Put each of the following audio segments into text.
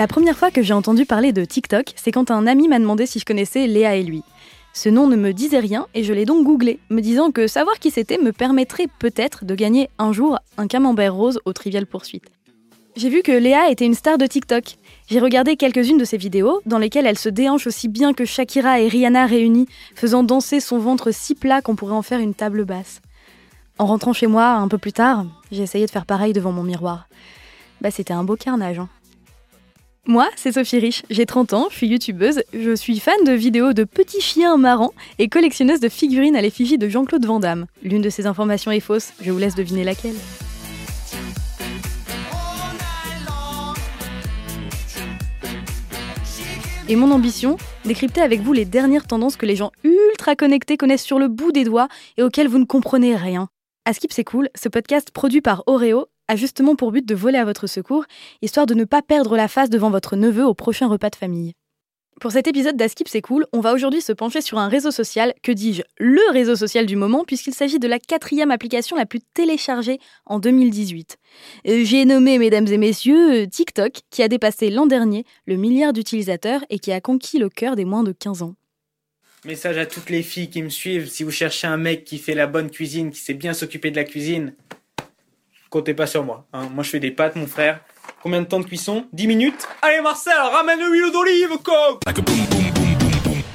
La première fois que j'ai entendu parler de TikTok, c'est quand un ami m'a demandé si je connaissais Léa et lui. Ce nom ne me disait rien et je l'ai donc googlé, me disant que savoir qui c'était me permettrait peut-être de gagner un jour un camembert rose au Trivial Poursuite. J'ai vu que Léa était une star de TikTok. J'ai regardé quelques-unes de ses vidéos, dans lesquelles elle se déhanche aussi bien que Shakira et Rihanna réunies, faisant danser son ventre si plat qu'on pourrait en faire une table basse. En rentrant chez moi un peu plus tard, j'ai essayé de faire pareil devant mon miroir. Bah c'était un beau carnage. Hein. Moi, c'est Sophie Rich, j'ai 30 ans, je suis youtubeuse, je suis fan de vidéos de petits chiens marrants et collectionneuse de figurines à l'effigie de Jean-Claude Van Damme. L'une de ces informations est fausse, je vous laisse deviner laquelle. Et mon ambition, décrypter avec vous les dernières tendances que les gens ultra connectés connaissent sur le bout des doigts et auxquelles vous ne comprenez rien. À Skip c'est cool, ce podcast produit par Oreo a justement pour but de voler à votre secours, histoire de ne pas perdre la face devant votre neveu au prochain repas de famille. Pour cet épisode d'Askip c'est cool, on va aujourd'hui se pencher sur un réseau social, que dis-je, le réseau social du moment, puisqu'il s'agit de la quatrième application la plus téléchargée en 2018. Euh, j'ai nommé, mesdames et messieurs, TikTok, qui a dépassé l'an dernier le milliard d'utilisateurs et qui a conquis le cœur des moins de 15 ans. Message à toutes les filles qui me suivent, si vous cherchez un mec qui fait la bonne cuisine, qui sait bien s'occuper de la cuisine, comptez pas sur moi. Hein. Moi je fais des pâtes, mon frère. Combien de temps de cuisson? 10 minutes? Allez Marcel, ramène l'huile d'olive, coq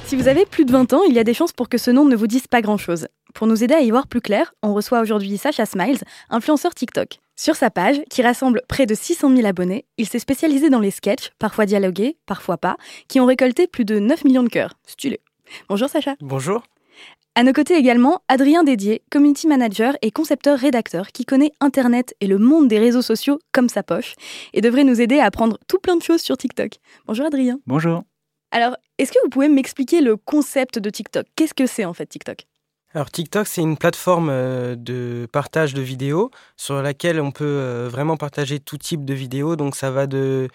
Si vous avez plus de 20 ans, il y a des chances pour que ce nom ne vous dise pas grand-chose. Pour nous aider à y voir plus clair, on reçoit aujourd'hui Sacha Smiles, influenceur TikTok. Sur sa page, qui rassemble près de 600 000 abonnés, il s'est spécialisé dans les sketchs, parfois dialogués, parfois pas, qui ont récolté plus de 9 millions de cœurs. Stylé. Bonjour Sacha. Bonjour. À nos côtés également, Adrien Dédier, community manager et concepteur-rédacteur qui connaît Internet et le monde des réseaux sociaux comme sa poche et devrait nous aider à apprendre tout plein de choses sur TikTok. Bonjour Adrien. Bonjour. Alors, est-ce que vous pouvez m'expliquer le concept de TikTok? Qu'est-ce que c'est en fait TikTok? Alors TikTok, c'est une plateforme euh, de partage de vidéos sur laquelle on peut euh, vraiment partager tout type de vidéos. Donc ça va de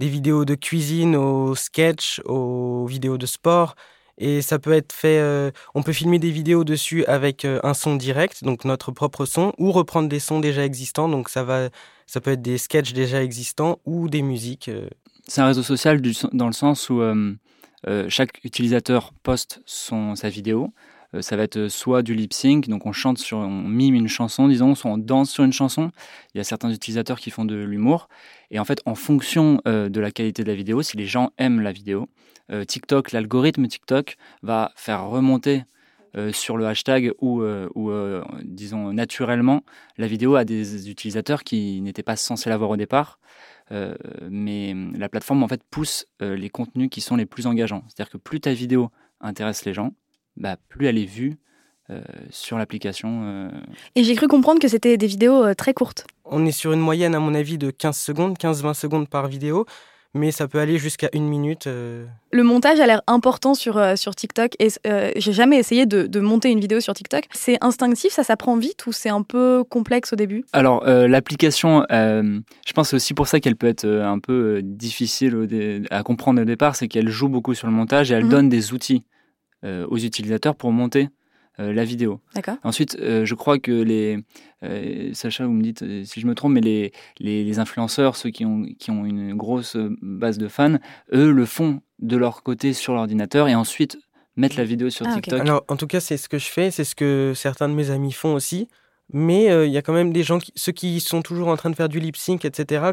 des vidéos de cuisine aux sketchs, aux vidéos de sport, et ça peut être fait, euh, on peut filmer des vidéos dessus avec euh, un son direct, donc notre propre son, ou reprendre des sons déjà existants, donc ça, va, ça peut être des sketchs déjà existants ou des musiques. Euh. C'est un réseau social dans le sens où chaque utilisateur poste sa vidéo. Ça va être soit du lip sync, donc on chante sur, on mime une chanson, disons, soit on danse sur une chanson. Il y a certains utilisateurs qui font de l'humour. Et en fait, en fonction de la qualité de la vidéo, si les gens aiment la vidéo, euh, TikTok, l'algorithme TikTok va faire remonter euh, sur le hashtag ou, euh, disons naturellement la vidéo à des utilisateurs qui n'étaient pas censés l'avoir au départ. mais la plateforme en fait pousse les contenus qui sont les plus engageants. C'est-à-dire que plus ta vidéo intéresse les gens, bah, plus elle est vue sur l'application. Et j'ai cru comprendre que c'était des vidéos très courtes. On est sur une moyenne, à mon avis, de 15 secondes, 15-20 secondes par vidéo mais ça peut aller jusqu'à une minute. Euh. Le montage a l'air important sur, euh, sur TikTok et euh, j'ai jamais essayé de, de, monter une vidéo sur TikTok. C'est instinctif, ça s'apprend vite ou c'est un peu complexe au début? Alors l'application, je pense aussi pour ça qu'elle peut être un peu difficile à comprendre au départ, c'est qu'elle joue beaucoup sur le montage et elle mhm. donne des outils aux utilisateurs pour monter euh, la vidéo. Ensuite, euh, je crois que les. Euh, Sacha, vous me dites si je me trompe, mais les, les, influenceurs, ceux qui ont, qui ont une grosse base de fans, eux le font de leur côté sur l'ordinateur et ensuite mettent la vidéo sur ah, TikTok. Alors, en tout cas, c'est ce que je fais, c'est ce que certains de mes amis font aussi. Mais il y a quand même des gens, qui, ceux qui sont toujours en train de faire du lip sync, etc.,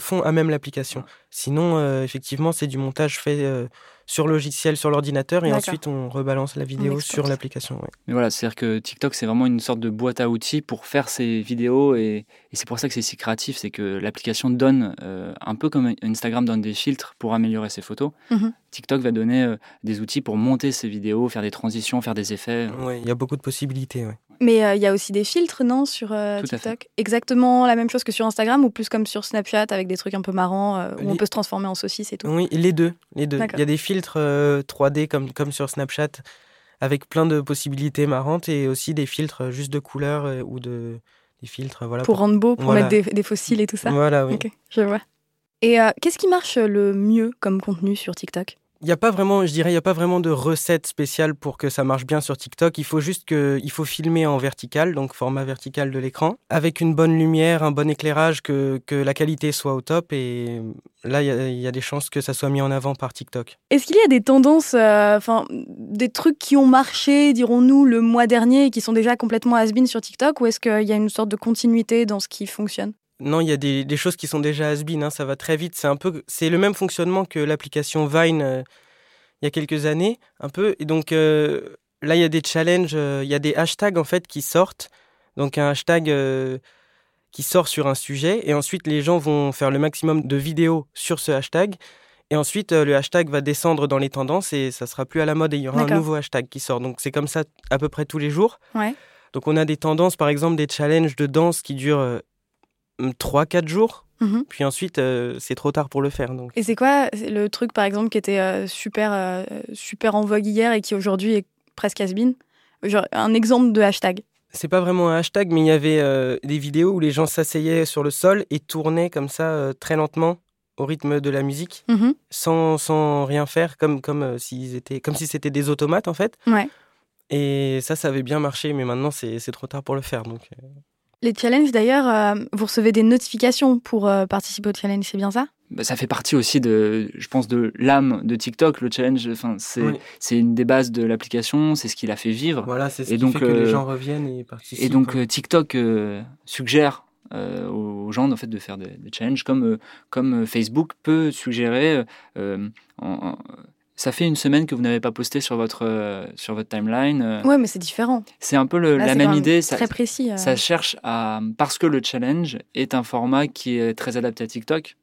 font à même l'application. Sinon, effectivement, c'est du montage fait sur logiciel, sur l'ordinateur, et ensuite on rebalance la vidéo sur l'application. Mais voilà, c'est-à-dire que TikTok, c'est vraiment une sorte de boîte à outils pour faire ces vidéos, et, c'est pour ça que c'est si créatif, c'est que l'application donne, euh, un peu comme Instagram donne des filtres pour améliorer ses photos, mhm. TikTok va donner euh, des outils pour monter ses vidéos, faire des transitions, faire des effets. Oui, il y a beaucoup de possibilités. Mais euh, il y a aussi des filtres, non, sur TikTok? Exactement la même chose que sur Instagram, ou plus comme sur Snapchat, avec des trucs un peu marrants, où on peut se transformer en saucisse et tout? Oui, les deux. Les deux. Il y a des filtres 3D euh, comme, comme sur Snapchat avec plein de possibilités marrantes et aussi des filtres juste de couleurs euh, ou de des filtres voilà pour, rendre beau pour mettre des, fossiles et tout ça? Voilà oui. Je vois. Et euh, qu'est-ce qui marche le mieux comme contenu sur TikTok? Il n'y a pas vraiment, je dirais, il a pas vraiment de recette spéciale pour que ça marche bien sur TikTok. Il faut juste que, il faut filmer en vertical, donc format vertical de l'écran, avec une bonne lumière, un bon éclairage, que, que la qualité soit au top. Et là, il y, a, des chances que ça soit mis en avant par TikTok. Est-ce qu'il y a des tendances, enfin, euh, des trucs qui ont marché, dirons-nous, le mois dernier et qui sont déjà complètement has sur TikTok, ou est-ce qu'il y a une sorte de continuité dans ce qui fonctionne? Non, il y a des, des, choses qui sont déjà has hein, ça va très vite. C'est un peu, c'est le même fonctionnement que l'application Vine euh, il y a quelques années, un peu. Et donc euh, là, il y a des challenges, euh, il y a des hashtags en fait qui sortent. Donc un hashtag qui sort sur un sujet, et ensuite les gens vont faire le maximum de vidéos sur ce hashtag. Et ensuite, le hashtag va descendre dans les tendances et ça sera plus à la mode et il y aura un nouveau hashtag qui sort. Donc c'est comme ça à peu près tous les jours. Ouais. Donc on a des tendances, par exemple des challenges de danse qui durent 3-4 jours. Mhm. Puis ensuite, euh, c'est trop tard pour le faire. Donc. Et c'est quoi le truc, par exemple, qui était euh, super, euh, super en vogue hier et qui aujourd'hui est presque has Genre un exemple de hashtag c'est pas vraiment un hashtag, mais il y avait des vidéos où les gens s'asseyaient sur le sol et tournaient comme ça très lentement au rythme de la musique, Mhm. sans, sans rien faire, comme, comme s'ils étaient, comme si c'était des automates en fait. Ouais. Et ça, ça avait bien marché, mais maintenant c'est trop tard pour le faire. Donc. Les challenges, d'ailleurs, euh, vous recevez des notifications pour euh, participer au challenge, c'est bien ça? Bah, Ça fait partie aussi, de, je pense, de l'âme de TikTok. Le challenge, enfin, c'est Oui. c'est une des bases de l'application, c'est ce qui l'a fait vivre. Voilà, c'est ce Et qui donc, fait que les euh, gens reviennent et participent. Et donc euh, TikTok euh, suggère euh, aux gens en fait, de faire des, des challenges comme, euh, comme Facebook peut suggérer. euh, en- en- ça fait une semaine que vous n'avez pas posté sur votre, euh, sur votre timeline. euh, Ouais, mais c'est différent. C'est un peu le- Là, la même idée. Ça, Très précis. euh. ça cherche à. Parce que le challenge est un format qui est très adapté à TikTok,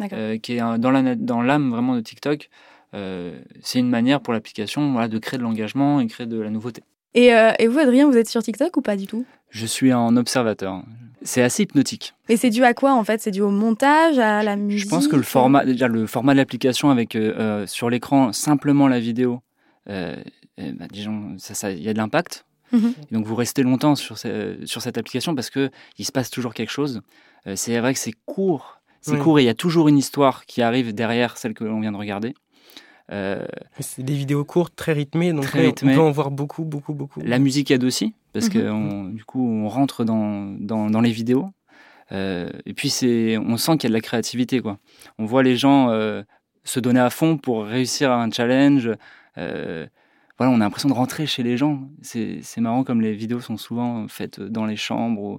D'accord. euh, qui est un- dans la- dans l'âme vraiment de TikTok. euh, c'est une manière pour l'application voilà, de créer de l'engagement et créer de la nouveauté. Et, euh, et vous, Adrien, vous êtes sur TikTok ou pas du tout? Je suis un observateur. C'est assez hypnotique. Et c'est dû à quoi en fait? C'est dû au montage, à la musique? Je pense que le format, déjà le format de l'application avec euh, euh, sur l'écran simplement la vidéo, euh, eh ben, disons, ça, ça, il y a de l'impact. Et Donc vous restez longtemps sur, ce- sur cette application parce que il se passe toujours quelque chose. Euh, c'est vrai que c'est court, c'est Oui. court et il y a toujours une histoire qui arrive derrière celle que l'on vient de regarder. Euh, C'est des vidéos courtes, très rythmées, donc Très rythmées. on peut en voir beaucoup, beaucoup, beaucoup. La musique aide aussi, parce Mhm. que on- du coup, on rentre dans, dans, dans les vidéos. Euh, et puis, c'est, on sent qu'il y a de la créativité. Quoi. On voit les gens euh, se donner à fond pour réussir un challenge. Euh, voilà, on a l'impression de rentrer chez les gens. C'est, marrant comme les vidéos sont souvent faites dans les chambres. ou-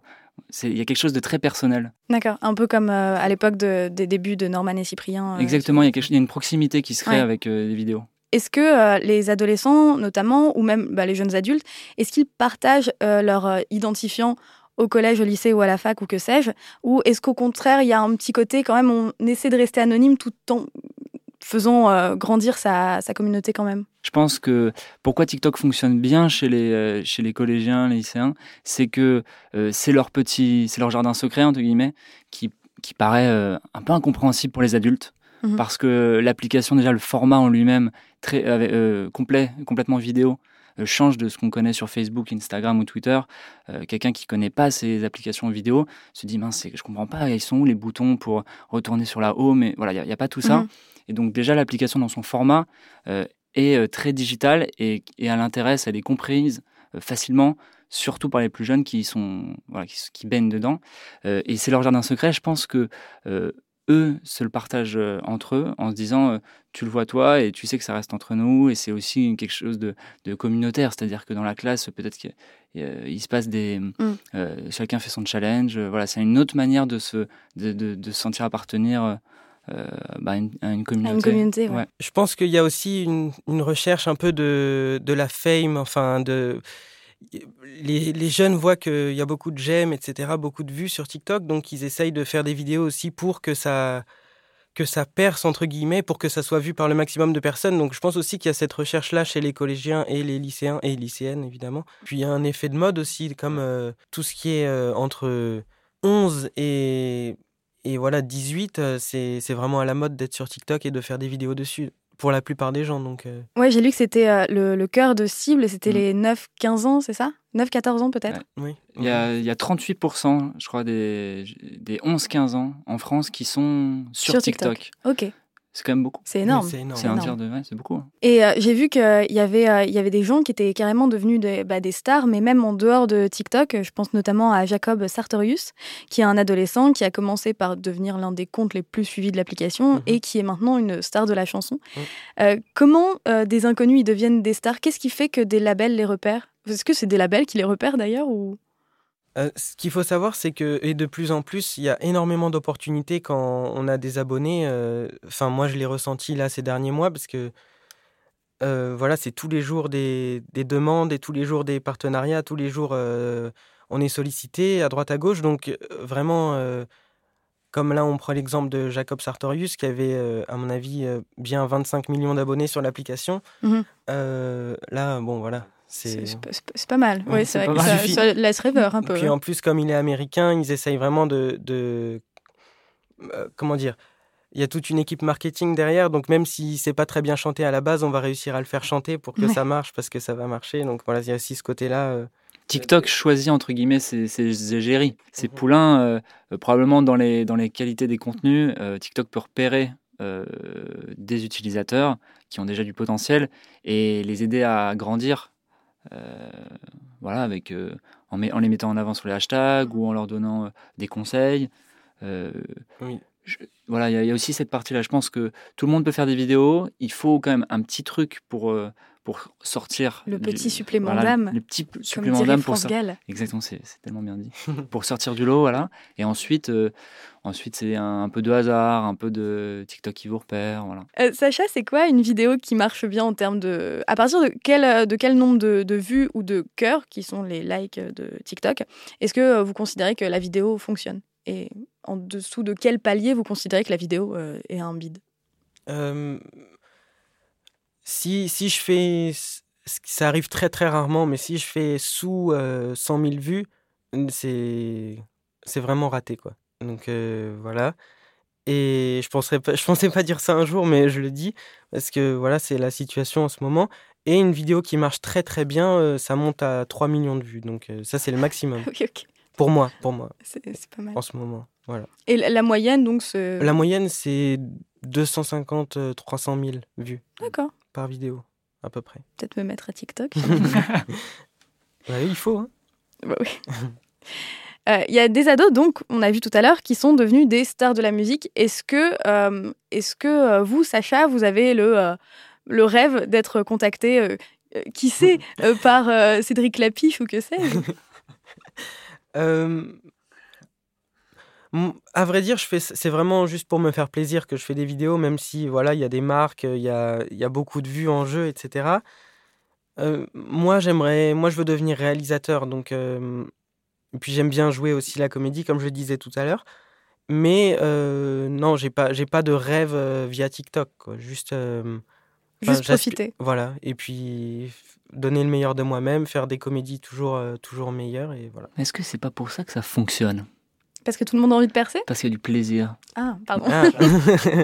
Il y a quelque chose de très personnel. D'accord, un peu comme à l'époque de- des débuts de Norman et Cyprien. Exactement, il y, a y une proximité qui se crée Ouais. avec les vidéos. Est-ce que euh, les adolescents, notamment, ou même bah, les jeunes adultes, est-ce qu'ils partagent euh, leur euh, identifiant au collège, au lycée ou à la fac ou que sais-je Ou est-ce qu'au contraire, il y a un petit côté quand même, on essaie de rester anonyme tout en faisant grandir sa, communauté quand même? Je pense que pourquoi TikTok fonctionne bien chez les, les collégiens, les lycéens, c'est que c'est leur petit, c'est leur jardin secret entre guillemets, qui, paraît un peu incompréhensible pour les adultes, Mhm. parce que l'application déjà le format en lui-même très euh, euh, complet, complètement vidéo, euh, change de ce qu'on connaît sur Facebook, Instagram ou Twitter. Euh, Quelqu'un qui connaît pas ces applications vidéo se dit mince, je comprends pas, ils sont où les boutons pour retourner sur la home et voilà, il n'y a, pas tout ça. Mhm. Et donc déjà l'application dans son format est très digitale et, et à l'intérêt, elle est comprise facilement, surtout par les plus jeunes qui sont voilà, qui, qui baignent dedans. Euh, et c'est leur jardin secret. Je pense que euh, eux se le partagent euh, entre eux en se disant euh, tu le vois toi et tu sais que ça reste entre nous et c'est aussi quelque chose de, de communautaire, c'est-à-dire que dans la classe peut-être qu'il se passe des euh, chacun fait son challenge. voilà, c'est une autre manière de se de, de, de se sentir appartenir. euh, bah, à, une, à une communauté. À une communauté, ouais. Ouais. Je pense qu'il y a aussi une, une recherche un peu de, de la fame, enfin de... Les, jeunes voient qu'il y a beaucoup de j'aime, etc., beaucoup de vues sur TikTok, donc ils essayent de faire des vidéos aussi pour que ça, que ça perce, entre guillemets, pour que ça soit vu par le maximum de personnes. Donc je pense aussi qu'il y a cette recherche-là chez les collégiens et les lycéens et lycéennes, évidemment. Puis il y a un effet de mode aussi, comme euh, tout ce qui est euh, entre 11 et, et voilà, 18, euh, c'est vraiment à la mode d'être sur TikTok et de faire des vidéos dessus, pour la plupart des gens. Donc, euh, Ouais, j'ai lu que c'était euh, le, le cœur de cible, c'était Mm. les 9-15 ans, c'est ça? 9-14 ans peut-être? Oui. Il y, a, il y a 38%, je crois, des, des 11-15 ans en France qui sont sur, Sur TikTok. TikTok. Ok. C'est quand même beaucoup. C'est énorme. C'est énorme. C'est un tiers de. Ouais, c'est beaucoup. hein. Et euh, j'ai vu qu'il y, avait, euh, il y avait des gens qui étaient carrément devenus des, bah, des stars, mais même en dehors de TikTok. Je pense notamment à Jacob Sartorius, qui est un adolescent qui a commencé par devenir l'un des comptes les plus suivis de l'application Mhm. et qui est maintenant une star de la chanson. Mhm. Euh, comment euh, des inconnus ils deviennent des stars? Qu'est-ce qui fait que des labels les repèrent? Est-ce que c'est des labels qui les repèrent d'ailleurs ou... Euh, ce qu'il faut savoir, c'est que, et de plus en plus, il y a énormément d'opportunités quand on a des abonnés. euh, Enfin, moi, je l'ai ressenti là ces derniers mois parce que, euh, voilà, c'est tous les jours des, des demandes et tous les jours des partenariats, tous les jours, on est sollicité à droite à gauche. Donc, vraiment, comme là, on prend l'exemple de Jacob Sartorius qui avait, à mon avis, bien 25 millions d'abonnés sur l'application. Euh, là, bon, voilà. C'est pas, mal. Ouais, c'est vrai que ça, laisse rêveur un peu. Puis hein. en plus, comme il est américain, ils essayent vraiment de. de- euh, comment dire Il y a toute une équipe marketing derrière, donc même si c'est pas très bien chanté à la base, on va réussir à le faire chanter pour que Ouais. ça marche parce que ça va marcher. Donc voilà, il y a aussi ce côté-là. euh. TikTok choisit entre guillemets ses, ses égéries, ses Mhm. poulains. euh, euh, probablement dans les, dans les qualités des contenus, euh, TikTok peut repérer euh, des utilisateurs qui ont déjà du potentiel et les aider à grandir. Euh, voilà, avec, euh, en, met- en les mettant en avant sur les hashtags ou en leur donnant euh, des conseils. Oui. je- voilà, il y, a- il y a aussi cette partie-là. Je pense que tout le monde peut faire des vidéos. Il faut quand même un petit truc pour, euh, pour sortir. Le du- petit supplément voilà, d'âme, Le petit supplément d'âme pour. Gall. Exactement, c'est tellement bien dit. pour sortir du lot, voilà. Et ensuite, euh, ensuite c'est un, un peu de hasard, un peu de TikTok qui vous repère, voilà. Euh, Sacha, c'est quoi une vidéo qui marche bien en termes de... À partir de quel, euh, de quel nombre de, de vues ou de cœurs, qui sont les likes de TikTok, est-ce que vous considérez que la vidéo fonctionne? Et en dessous de quel palier vous considérez que la vidéo euh, est un bide? Euh, si, si je fais. Ça arrive très très rarement, mais si je fais sous euh, 100 000 vues, c'est c'est vraiment raté, quoi. Donc euh, voilà. Et je penserais pas, je pensais pas dire ça un jour, mais je le dis parce que voilà, c'est la situation en ce moment. Et une vidéo qui marche très très bien, euh, ça monte à 3 millions de vues. Donc euh, ça, c'est le maximum. Pour moi, pour moi, C'est c'est pas mal. en ce moment. Voilà. Et la, la moyenne, donc, c'est... La moyenne, c'est 250, euh, 300 000 vues D'accord. Par vidéo, à peu près. Peut-être me mettre à TikTok. Ouais, il faut. Hein. Bah oui. Euh, Il y a des ados, donc, on a vu tout à l'heure, qui sont devenus des stars de la musique. Est-ce que, euh, est-ce que euh, vous, Sacha, vous avez le, euh, le rêve d'être contacté, qui sait, par Cédric Lapiche ou que sais-je? à vrai dire, je fais, c'est vraiment juste pour me faire plaisir que je fais des vidéos, même si voilà, il y a des marques, il y a, il y a beaucoup de vues en jeu, etc. Euh, moi, j'aimerais, moi, je veux devenir réalisateur, donc euh, et puis j'aime bien jouer aussi la comédie, comme je le disais tout à l'heure. Mais euh, non, j'ai pas, j'ai pas de rêve euh, via TikTok, quoi. Juste, euh, Juste profiter. voilà, et puis donner le meilleur de moi-même, faire des comédies toujours, euh, toujours meilleures, et voilà. Est-ce que c'est pas pour ça que ça fonctionne? Parce que tout le monde a envie de percer Parce qu'il y a du plaisir. Ah, pardon. Ah.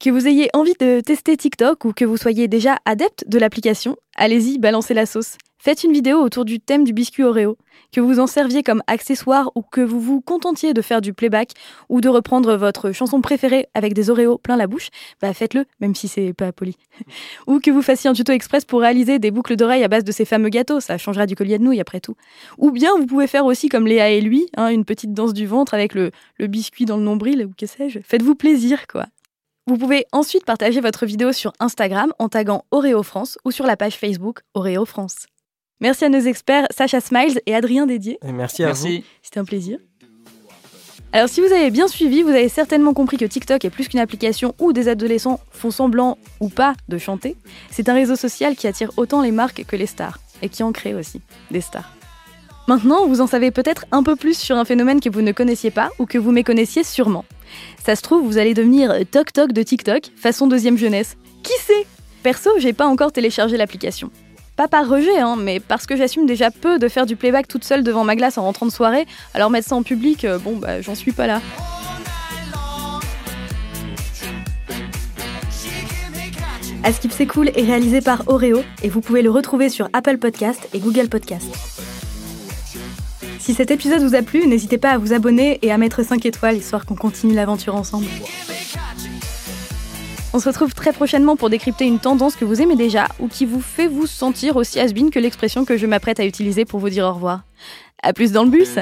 Que vous ayez envie de tester TikTok ou que vous soyez déjà adepte de l'application, allez-y, balancez la sauce. Faites une vidéo autour du thème du biscuit Oreo. Que vous en serviez comme accessoire ou que vous vous contentiez de faire du playback ou de reprendre votre chanson préférée avec des Oreos plein la bouche, bah faites-le, même si c'est pas poli. ou que vous fassiez un tuto express pour réaliser des boucles d'oreilles à base de ces fameux gâteaux, ça changera du collier de nouilles après tout. Ou bien vous pouvez faire aussi comme Léa et lui, hein, une petite danse du ventre avec le, le biscuit dans le nombril ou que sais-je. Faites-vous plaisir, quoi. Vous pouvez ensuite partager votre vidéo sur Instagram en taguant Oreo France ou sur la page Facebook Oreo France. Merci à nos experts Sacha Smiles et Adrien Dédier. Et merci à vous. Merci. C'était un plaisir. Alors si vous avez bien suivi, vous avez certainement compris que TikTok est plus qu'une application où des adolescents font semblant ou pas de chanter. C'est un réseau social qui attire autant les marques que les stars, et qui en crée aussi des stars. Maintenant, vous en savez peut-être un peu plus sur un phénomène que vous ne connaissiez pas ou que vous méconnaissiez sûrement. Ça se trouve, vous allez devenir Toc Toc de TikTok, façon deuxième jeunesse. Qui sait? Perso, j'ai pas encore téléchargé l'application. Pas par rejet, hein, mais parce que j'assume déjà peu de faire du playback toute seule devant ma glace en rentrant de soirée, alors mettre ça en public, euh, bon bah j'en suis pas là. Askip c'est cool est réalisé par Oreo et vous pouvez le retrouver sur Apple Podcast et Google Podcast. Si cet épisode vous a plu, n'hésitez pas à vous abonner et à mettre 5 étoiles histoire qu'on continue l'aventure ensemble. On se retrouve très prochainement pour décrypter une tendance que vous aimez déjà ou qui vous fait vous sentir aussi has que l'expression que je m'apprête à utiliser pour vous dire au revoir. A plus dans le bus